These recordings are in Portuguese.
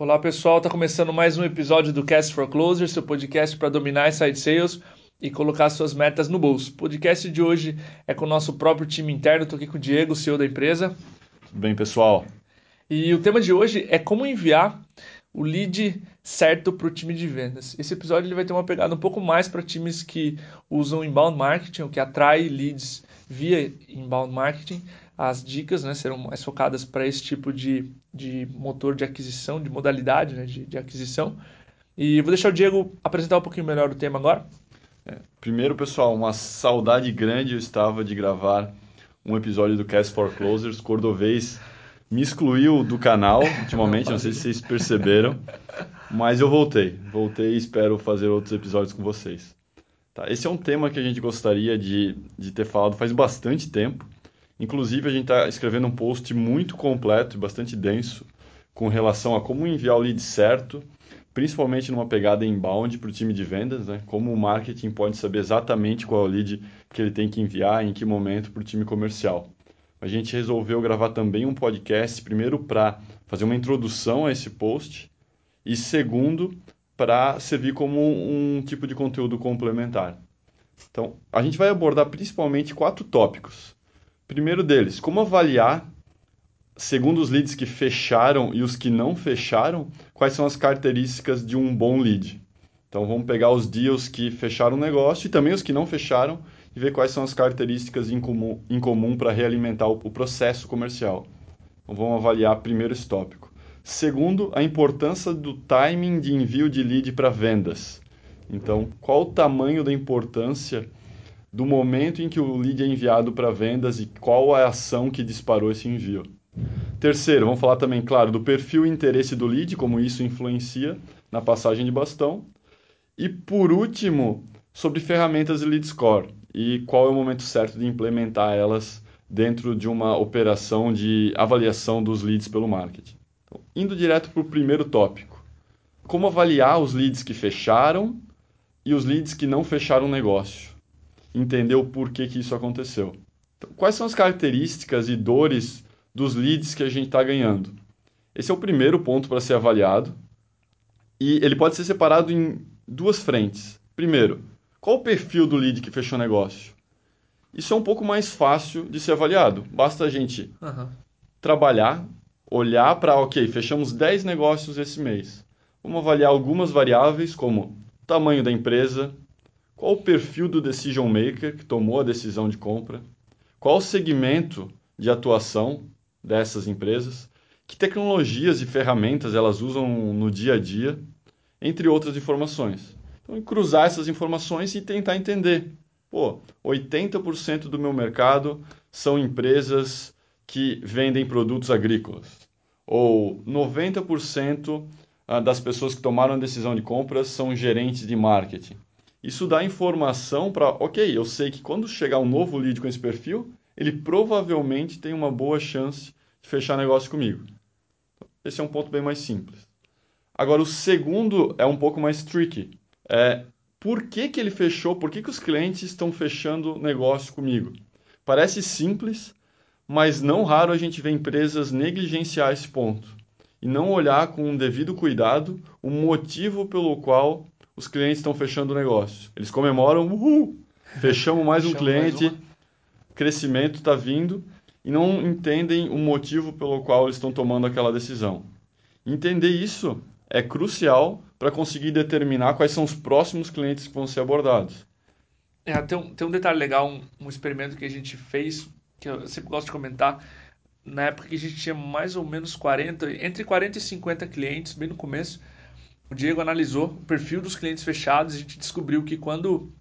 Olá pessoal, está começando mais um episódio do Cast for Closer, seu podcast para dominar site sales e colocar suas metas no bolso. O podcast de hoje é com o nosso próprio time interno, estou aqui com o Diego, CEO da empresa. Tudo bem, pessoal? E o tema de hoje é como enviar o lead certo para o time de vendas. Esse episódio ele vai ter uma pegada um pouco mais para times que usam inbound marketing, o que atrai leads via inbound marketing as dicas né, serão mais focadas para esse tipo de, de motor de aquisição, de modalidade né, de, de aquisição. E vou deixar o Diego apresentar um pouquinho melhor o tema agora. É, primeiro, pessoal, uma saudade grande eu estava de gravar um episódio do Cast for Closers. Cordovez me excluiu do canal ultimamente, não sei se vocês perceberam, mas eu voltei. Voltei e espero fazer outros episódios com vocês. Tá, esse é um tema que a gente gostaria de, de ter falado faz bastante tempo Inclusive, a gente está escrevendo um post muito completo e bastante denso com relação a como enviar o lead certo, principalmente numa pegada inbound para o time de vendas, né? como o marketing pode saber exatamente qual é o lead que ele tem que enviar, em que momento para o time comercial. A gente resolveu gravar também um podcast, primeiro para fazer uma introdução a esse post, e segundo, para servir como um tipo de conteúdo complementar. Então, a gente vai abordar principalmente quatro tópicos. Primeiro deles, como avaliar, segundo os leads que fecharam e os que não fecharam, quais são as características de um bom lead. Então vamos pegar os deals que fecharam o negócio e também os que não fecharam e ver quais são as características em comum, comum para realimentar o, o processo comercial. Então vamos avaliar primeiro esse tópico. Segundo, a importância do timing de envio de lead para vendas. Então, qual o tamanho da importância do momento em que o lead é enviado para vendas e qual a ação que disparou esse envio. Terceiro, vamos falar também, claro, do perfil e interesse do lead, como isso influencia na passagem de bastão. E por último, sobre ferramentas de lead score e qual é o momento certo de implementar elas dentro de uma operação de avaliação dos leads pelo marketing. Então, indo direto para o primeiro tópico. Como avaliar os leads que fecharam e os leads que não fecharam o negócio entender o porquê que isso aconteceu. Então, quais são as características e dores dos leads que a gente está ganhando? Esse é o primeiro ponto para ser avaliado e ele pode ser separado em duas frentes. Primeiro, qual o perfil do lead que fechou o negócio? Isso é um pouco mais fácil de ser avaliado. Basta a gente uhum. trabalhar, olhar para, ok, fechamos 10 negócios esse mês. Vamos avaliar algumas variáveis como tamanho da empresa, qual o perfil do decision maker que tomou a decisão de compra? Qual o segmento de atuação dessas empresas? Que tecnologias e ferramentas elas usam no dia a dia? Entre outras informações. Então, cruzar essas informações e tentar entender. Pô, 80% do meu mercado são empresas que vendem produtos agrícolas. Ou 90% ah, das pessoas que tomaram a decisão de compras são gerentes de marketing. Isso dá informação para, ok, eu sei que quando chegar um novo lead com esse perfil, ele provavelmente tem uma boa chance de fechar negócio comigo. Esse é um ponto bem mais simples. Agora, o segundo é um pouco mais tricky. É, por que, que ele fechou? Por que, que os clientes estão fechando negócio comigo? Parece simples, mas não raro a gente vê empresas negligenciar esse ponto e não olhar com um devido cuidado o motivo pelo qual os clientes estão fechando o negócio. Eles comemoram, uhul, fechamos mais um cliente, mais crescimento está vindo e não entendem o motivo pelo qual eles estão tomando aquela decisão. Entender isso é crucial para conseguir determinar quais são os próximos clientes que vão ser abordados. É, tem, um, tem um detalhe legal, um, um experimento que a gente fez, que eu sempre gosto de comentar, na época que a gente tinha mais ou menos 40, entre 40 e 50 clientes, bem no começo, o Diego analisou o perfil dos clientes fechados a gente descobriu que quando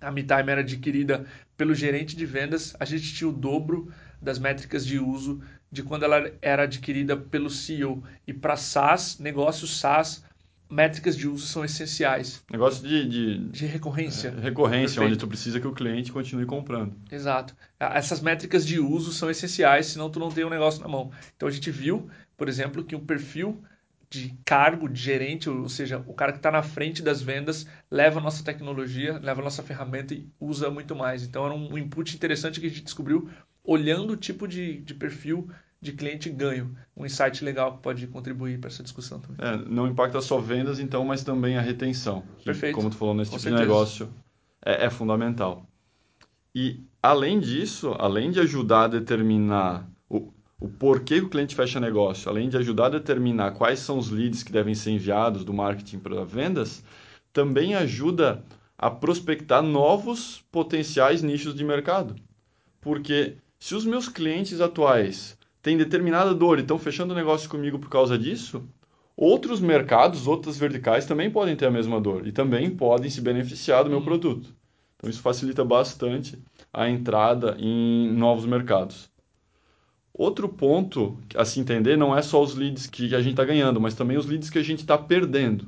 a MeTime era adquirida pelo gerente de vendas, a gente tinha o dobro das métricas de uso de quando ela era adquirida pelo CEO. E para SaaS, negócios SaaS, métricas de uso são essenciais. Negócio de, de, de recorrência. É, recorrência, Perfeito. onde tu precisa que o cliente continue comprando. Exato. Essas métricas de uso são essenciais, senão tu não tem um negócio na mão. Então a gente viu, por exemplo, que um perfil de cargo, de gerente, ou seja, o cara que está na frente das vendas leva a nossa tecnologia, leva a nossa ferramenta e usa muito mais. Então era um input interessante que a gente descobriu olhando o tipo de, de perfil de cliente ganho. Um insight legal que pode contribuir para essa discussão também. É, não impacta só vendas, então, mas também a retenção. Que, Perfeito. Como tu falou, nesse Com tipo certeza. de negócio é, é fundamental. E, além disso, além de ajudar a determinar o, o porquê que o cliente fecha negócio, além de ajudar a determinar quais são os leads que devem ser enviados do marketing para vendas, também ajuda a prospectar novos potenciais nichos de mercado. Porque se os meus clientes atuais têm determinada dor e estão fechando negócio comigo por causa disso, outros mercados, outras verticais também podem ter a mesma dor e também podem se beneficiar do meu produto. Então isso facilita bastante a entrada em novos mercados. Outro ponto a se entender não é só os leads que a gente está ganhando, mas também os leads que a gente está perdendo.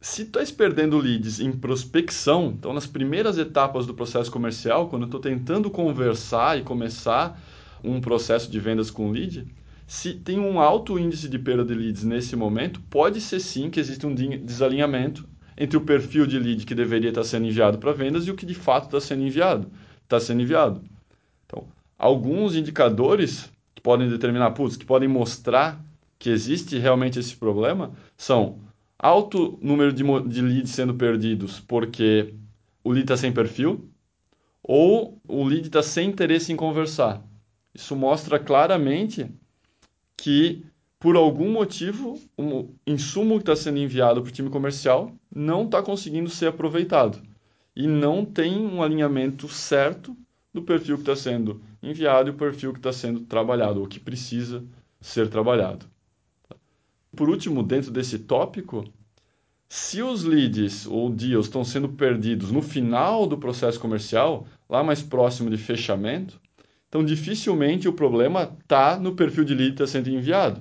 Se tu estás perdendo leads em prospecção, então nas primeiras etapas do processo comercial, quando eu estou tentando conversar e começar um processo de vendas com lead, se tem um alto índice de perda de leads nesse momento, pode ser sim que existe um desalinhamento entre o perfil de lead que deveria estar sendo enviado para vendas e o que de fato está sendo enviado. Está sendo enviado. Então, alguns indicadores que podem determinar, putz, que podem mostrar que existe realmente esse problema são alto número de, de leads sendo perdidos porque o lead está sem perfil ou o lead está sem interesse em conversar. Isso mostra claramente que, por algum motivo, o insumo que está sendo enviado para o time comercial não está conseguindo ser aproveitado e não tem um alinhamento certo do perfil que está sendo enviado e o perfil que está sendo trabalhado, ou que precisa ser trabalhado. Por último, dentro desse tópico, se os leads ou deals estão sendo perdidos no final do processo comercial, lá mais próximo de fechamento, então dificilmente o problema está no perfil de lead que está sendo enviado.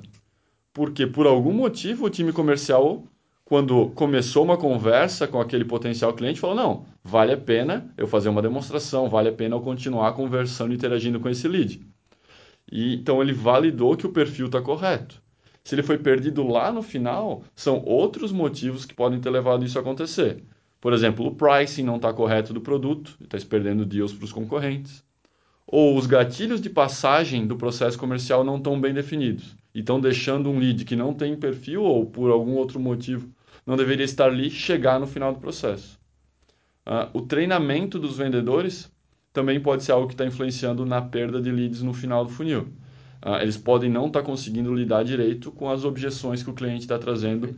Porque por algum motivo o time comercial, quando começou uma conversa com aquele potencial cliente, falou: não, vale a pena eu fazer uma demonstração, vale a pena eu continuar conversando e interagindo com esse lead. E, então ele validou que o perfil está correto. Se ele foi perdido lá no final, são outros motivos que podem ter levado isso a acontecer. Por exemplo, o pricing não está correto do produto, está perdendo deals para os concorrentes. Ou os gatilhos de passagem do processo comercial não estão bem definidos e estão deixando um lead que não tem perfil ou por algum outro motivo não deveria estar ali chegar no final do processo. Uh, o treinamento dos vendedores também pode ser algo que está influenciando na perda de leads no final do funil. Uh, eles podem não estar tá conseguindo lidar direito com as objeções que o cliente está trazendo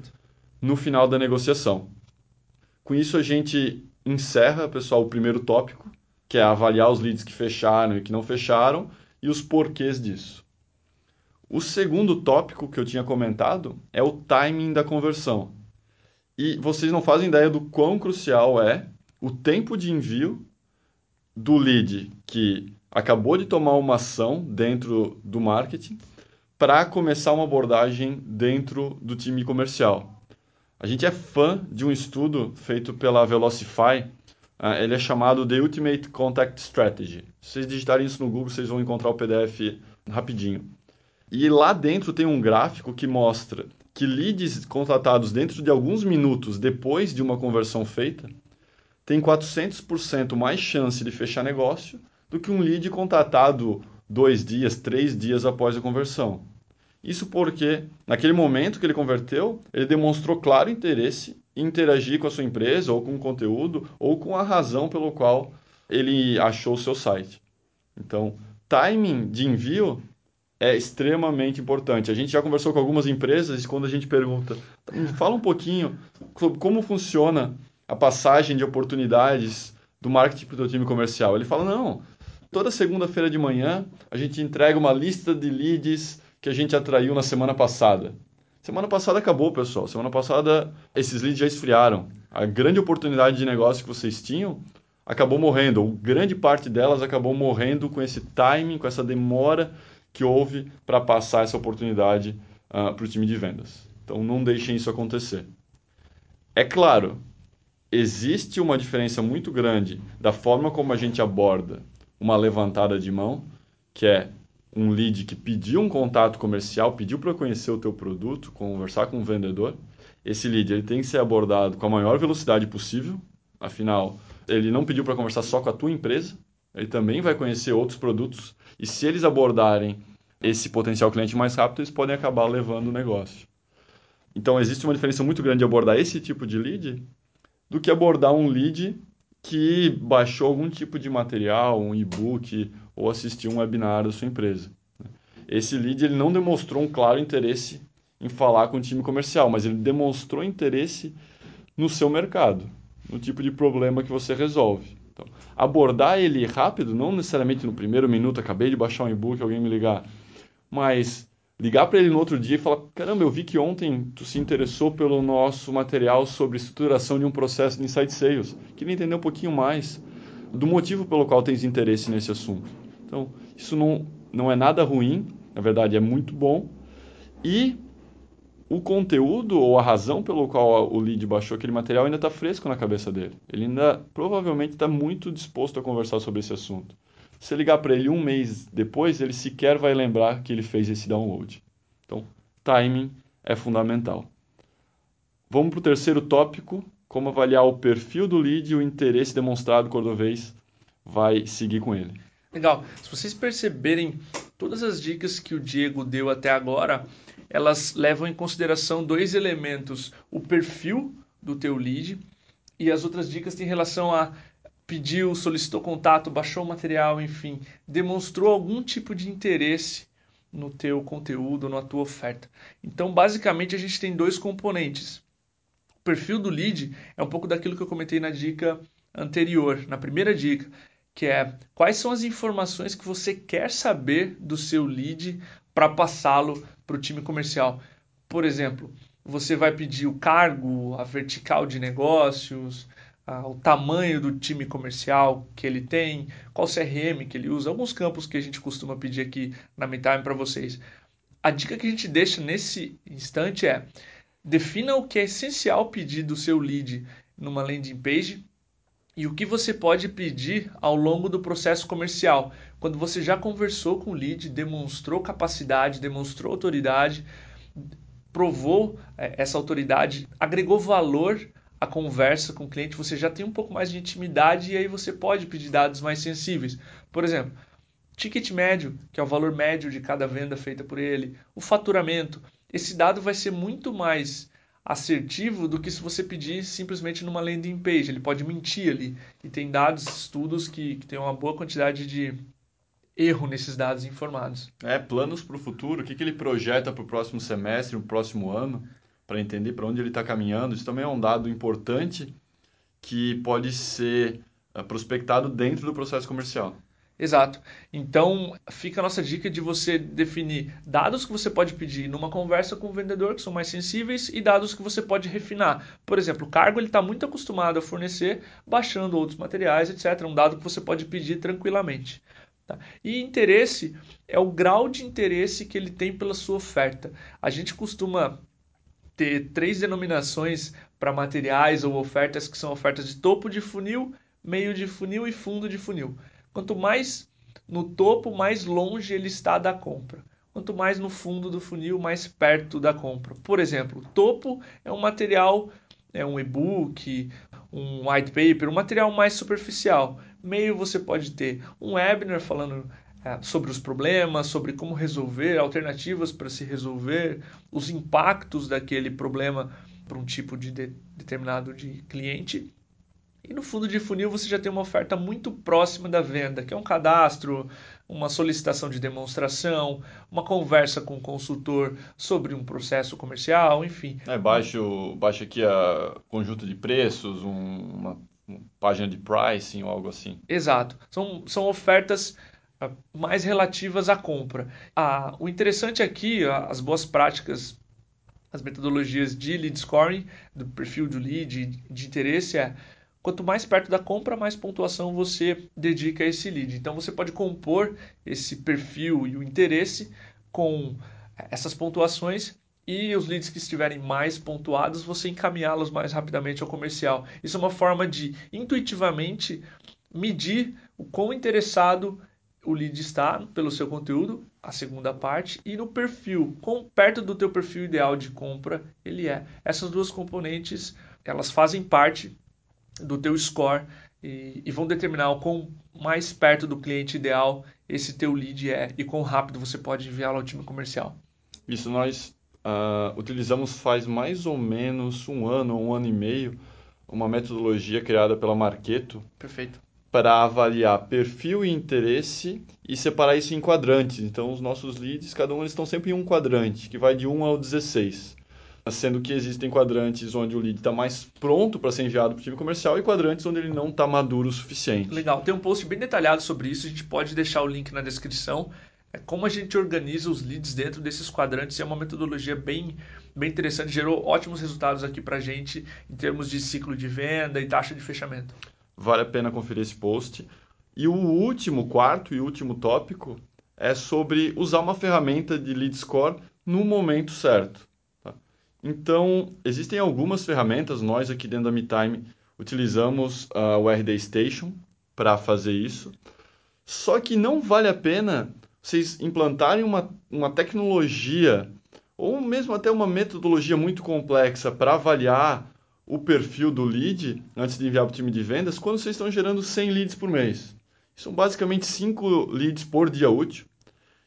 no final da negociação. Com isso, a gente encerra, pessoal, o primeiro tópico, que é avaliar os leads que fecharam e que não fecharam e os porquês disso. O segundo tópico que eu tinha comentado é o timing da conversão. E vocês não fazem ideia do quão crucial é o tempo de envio do lead que acabou de tomar uma ação dentro do marketing para começar uma abordagem dentro do time comercial. A gente é fã de um estudo feito pela Velocify, uh, ele é chamado The Ultimate Contact Strategy. Se vocês digitarem isso no Google, vocês vão encontrar o PDF rapidinho. E lá dentro tem um gráfico que mostra que leads contratados dentro de alguns minutos depois de uma conversão feita têm 400% mais chance de fechar negócio do que um lead contratado dois dias, três dias após a conversão. Isso porque, naquele momento que ele converteu, ele demonstrou claro interesse interagir com a sua empresa, ou com o conteúdo, ou com a razão pelo qual ele achou o seu site. Então, timing de envio é extremamente importante. A gente já conversou com algumas empresas e quando a gente pergunta, fala um pouquinho sobre como funciona a passagem de oportunidades do marketing para o time comercial. Ele fala, não, toda segunda-feira de manhã a gente entrega uma lista de leads que a gente atraiu na semana passada. Semana passada acabou, pessoal. Semana passada esses leads já esfriaram. A grande oportunidade de negócio que vocês tinham acabou morrendo, ou grande parte delas acabou morrendo com esse timing, com essa demora que houve para passar essa oportunidade uh, para o time de vendas. Então não deixem isso acontecer. É claro, existe uma diferença muito grande da forma como a gente aborda uma levantada de mão, que é um lead que pediu um contato comercial, pediu para conhecer o teu produto, conversar com o vendedor. Esse lead ele tem que ser abordado com a maior velocidade possível. Afinal, ele não pediu para conversar só com a tua empresa, ele também vai conhecer outros produtos. E se eles abordarem esse potencial cliente mais rápido, eles podem acabar levando o negócio. Então, existe uma diferença muito grande de abordar esse tipo de lead do que abordar um lead que baixou algum tipo de material, um e-book ou assistiu um webinar da sua empresa. Esse lead ele não demonstrou um claro interesse em falar com o time comercial, mas ele demonstrou interesse no seu mercado, no tipo de problema que você resolve. Então, abordar ele rápido, não necessariamente no primeiro minuto, acabei de baixar um e-book, alguém me ligar, mas ligar para ele no outro dia e falar: caramba, eu vi que ontem tu se interessou pelo nosso material sobre estruturação de um processo de insight sales. Queria entender um pouquinho mais do motivo pelo qual tens interesse nesse assunto. Então, isso não, não é nada ruim, na verdade é muito bom. E o conteúdo ou a razão pelo qual o lead baixou aquele material ainda está fresco na cabeça dele. Ele ainda provavelmente está muito disposto a conversar sobre esse assunto. Se ligar para ele um mês depois, ele sequer vai lembrar que ele fez esse download. Então, timing é fundamental. Vamos para o terceiro tópico: como avaliar o perfil do lead e o interesse demonstrado cordovez vai seguir com ele. Legal. Se vocês perceberem, todas as dicas que o Diego deu até agora, elas levam em consideração dois elementos: o perfil do teu lead e as outras dicas têm relação a pediu, solicitou contato, baixou o material, enfim, demonstrou algum tipo de interesse no teu conteúdo, na tua oferta. Então, basicamente, a gente tem dois componentes. O perfil do lead é um pouco daquilo que eu comentei na dica anterior, na primeira dica, que é quais são as informações que você quer saber do seu lead para passá-lo para o time comercial. Por exemplo, você vai pedir o cargo, a vertical de negócios, o tamanho do time comercial que ele tem, qual CRM que ele usa, alguns campos que a gente costuma pedir aqui na MeTime para vocês. A dica que a gente deixa nesse instante é defina o que é essencial pedir do seu lead numa landing page e o que você pode pedir ao longo do processo comercial. Quando você já conversou com o lead, demonstrou capacidade, demonstrou autoridade, provou é, essa autoridade, agregou valor a conversa com o cliente, você já tem um pouco mais de intimidade e aí você pode pedir dados mais sensíveis. Por exemplo, ticket médio, que é o valor médio de cada venda feita por ele, o faturamento. Esse dado vai ser muito mais assertivo do que se você pedir simplesmente numa landing page. Ele pode mentir ali. E tem dados, estudos que, que tem uma boa quantidade de erro nesses dados informados. É, planos para o futuro, o que, que ele projeta para o próximo semestre, o próximo ano para entender para onde ele está caminhando. Isso também é um dado importante que pode ser eh, prospectado dentro do processo comercial. Exato. Então, fica a nossa dica de você definir dados que você pode pedir numa conversa com o vendedor, que são mais sensíveis, e dados que você pode refinar. Por exemplo, o cargo ele está muito acostumado a fornecer, baixando outros materiais, etc. Um dado que você pode pedir tranquilamente. Tá? E interesse é o grau de interesse que ele tem pela sua oferta. A gente costuma ter três denominações para materiais ou ofertas que são ofertas de topo de funil, meio de funil e fundo de funil. Quanto mais no topo, mais longe ele está da compra. Quanto mais no fundo do funil, mais perto da compra. Por exemplo, topo é um material, é um e-book, um white paper, um material mais superficial. Meio você pode ter um webinar falando é, sobre os problemas, sobre como resolver, alternativas para se resolver, os impactos daquele problema para um tipo de, de determinado de cliente. E no fundo de funil você já tem uma oferta muito próxima da venda, que é um cadastro, uma solicitação de demonstração, uma conversa com o consultor sobre um processo comercial, enfim. É, baixo, baixo aqui a conjunto de preços, um, uma, uma página de pricing ou algo assim. Exato. São, são ofertas mais relativas à compra. Ah, o interessante aqui, as boas práticas, as metodologias de lead scoring, do perfil do lead, de interesse, é quanto mais perto da compra, mais pontuação você dedica a esse lead. Então você pode compor esse perfil e o interesse com essas pontuações e os leads que estiverem mais pontuados, você encaminhá-los mais rapidamente ao comercial. Isso é uma forma de intuitivamente medir o quão interessado o lead está pelo seu conteúdo, a segunda parte, e no perfil, com perto do teu perfil ideal de compra ele é. Essas duas componentes, elas fazem parte do teu score e, e vão determinar o quão mais perto do cliente ideal esse teu lead é e quão rápido você pode enviá-lo ao time comercial. Isso nós uh, utilizamos faz mais ou menos um ano, um ano e meio, uma metodologia criada pela Marketo. Perfeito. Para avaliar perfil e interesse e separar isso em quadrantes. Então, os nossos leads, cada um eles estão sempre em um quadrante, que vai de 1 ao 16 sendo que existem quadrantes onde o lead está mais pronto para ser enviado para o time comercial e quadrantes onde ele não está maduro o suficiente. Legal, tem um post bem detalhado sobre isso, a gente pode deixar o link na descrição. É como a gente organiza os leads dentro desses quadrantes, é uma metodologia bem, bem interessante, gerou ótimos resultados aqui para a gente em termos de ciclo de venda e taxa de fechamento. Vale a pena conferir esse post. E o último, quarto e último tópico é sobre usar uma ferramenta de lead score no momento certo. Então, existem algumas ferramentas, nós aqui dentro da MeTime utilizamos uh, o RD Station para fazer isso. Só que não vale a pena vocês implantarem uma, uma tecnologia ou mesmo até uma metodologia muito complexa para avaliar o perfil do lead antes de enviar para o time de vendas quando vocês estão gerando 100 leads por mês. São basicamente 5 leads por dia útil.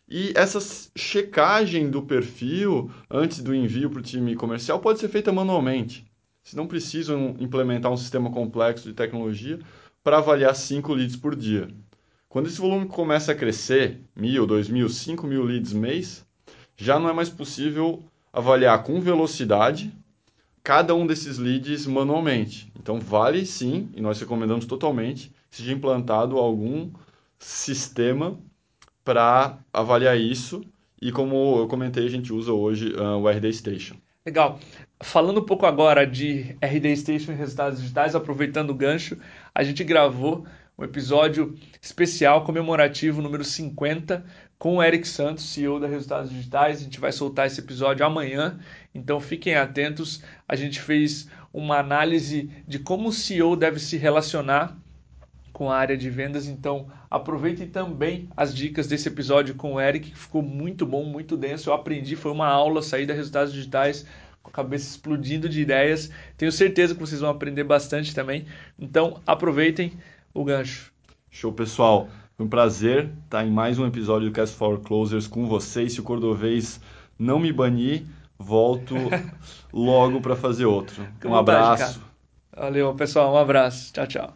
E essa checagem do perfil antes do envio para o time comercial pode ser feita manualmente. Vocês não precisam implementar um sistema complexo de tecnologia para avaliar 5 leads por dia. Quando esse volume começa a crescer, mil, dois mil, cinco mil leads mês, já não é mais possível avaliar com velocidade cada um desses leads manualmente. Então vale sim, e nós recomendamos totalmente, seja implantado algum sistema para avaliar isso. E como eu comentei, a gente usa hoje uh, o RD Station. Legal. Falando um pouco agora de RD Station e resultados digitais, aproveitando o gancho, a gente gravou um episódio especial comemorativo número 50 com o Eric Santos, CEO da Resultados Digitais. A gente vai soltar esse episódio amanhã, então fiquem atentos. A gente fez uma análise de como o CEO deve se relacionar com a área de vendas. Então, aproveitem também as dicas desse episódio com o Eric, que ficou muito bom, muito denso. Eu aprendi, foi uma aula, sair da resultados digitais com a cabeça explodindo de ideias. Tenho certeza que vocês vão aprender bastante também. Então, aproveitem o gancho. Show, pessoal. Foi um prazer estar em mais um episódio do Cast for Closers com vocês. Se o Cordovez não me banir, volto logo para fazer outro. Um abraço. Valeu, pessoal. Um abraço. Tchau, tchau.